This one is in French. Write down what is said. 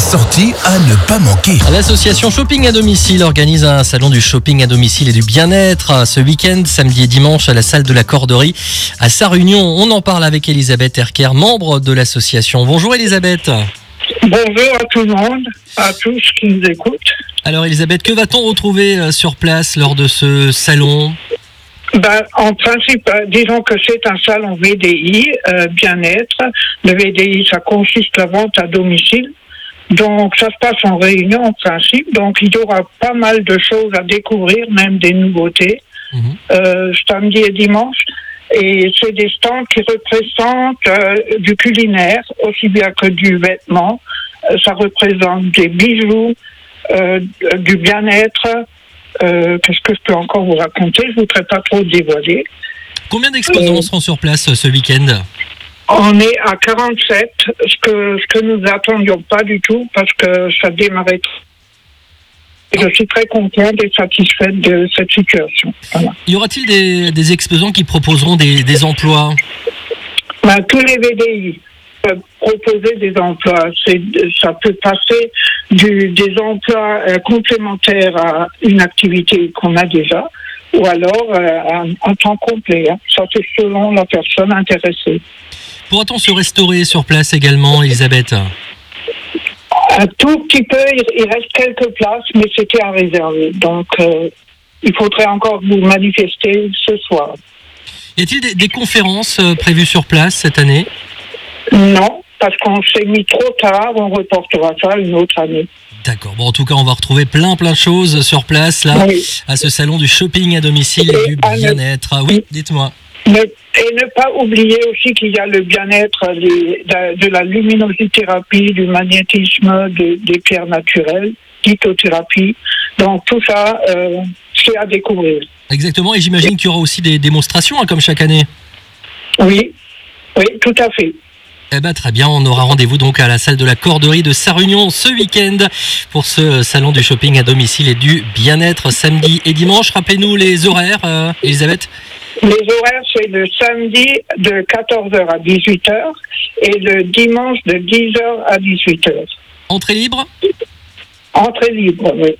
sortie à ne pas manquer. L'association Shopping à domicile organise un salon du shopping à domicile et du bien-être ce week-end, samedi et dimanche, à la salle de la Corderie à Sarre-Union. On en parle avec Elisabeth Erker, membre de l'association. Bonjour Elisabeth. Bonjour à tout le monde, à tous qui nous écoutent. Alors Elisabeth, que va-t-on retrouver euh, sur place lors de ce salon? Ben, en principe, euh, disons que c'est un salon VDI, euh, bien-être. Le VDI, ça consiste la vente à domicile. Donc, ça se passe en réunion en principe. Donc, il y aura pas mal de choses à découvrir, même des nouveautés, Mhm. euh, samedi et dimanche. Et c'est des stands qui représentent euh, du culinaire, aussi bien que du vêtement. Euh, ça représente des bijoux, du bien-être. Qu'est-ce que je peux encore vous raconter? Je ne voudrais pas trop dévoiler. Combien d'exposants seront sur place ce week-end? On est à 47, ce que, ce que nous n'attendions pas du tout parce que ça démarrait. trop. Et Je suis très contente et satisfaite de cette situation. Voilà. Y aura-t-il des, des exposants qui proposeront des, des emplois? Ben, tous les VDI peuvent proposer des emplois. Ça peut passer du, des emplois euh, complémentaires à une activité qu'on a déjà ou alors euh, un, un temps complet. hein. Ça, c'est selon la personne intéressée. Pourra-t-on se restaurer sur place également, Elisabeth? Un tout petit peu, il, reste quelques places, mais c'était à réserver. Donc, euh, il faudrait encore vous manifester ce soir. Y a-t-il des, des conférences euh, prévues sur place cette année? Non, parce qu'on s'est mis trop tard, on reportera ça une autre année. D'accord. Bon, en tout cas, on va retrouver plein, plein de choses sur place là, Oui. à ce salon du shopping à domicile et Et du bien-être. Ah Oui, dites-moi. Et ne pas oublier aussi qu'il y a le bien-être de, la luminosithérapie, du magnétisme, de- des pierres naturelles, lithothérapie. Donc tout ça, euh, c'est à découvrir. Exactement. Et j'imagine qu'il y aura aussi des démonstrations, hein, comme chaque année. Oui, oui, tout à fait. Eh ben très bien, on aura rendez-vous donc à la salle de la Corderie de Sarre-Union ce week-end pour ce salon du shopping à domicile et du bien-être samedi et dimanche. Rappelez-nous les horaires, euh, Elisabeth. Les horaires, c'est le samedi de 14h à 18h et le dimanche de 10h à 18h. Entrée libre? Entrée libre, oui.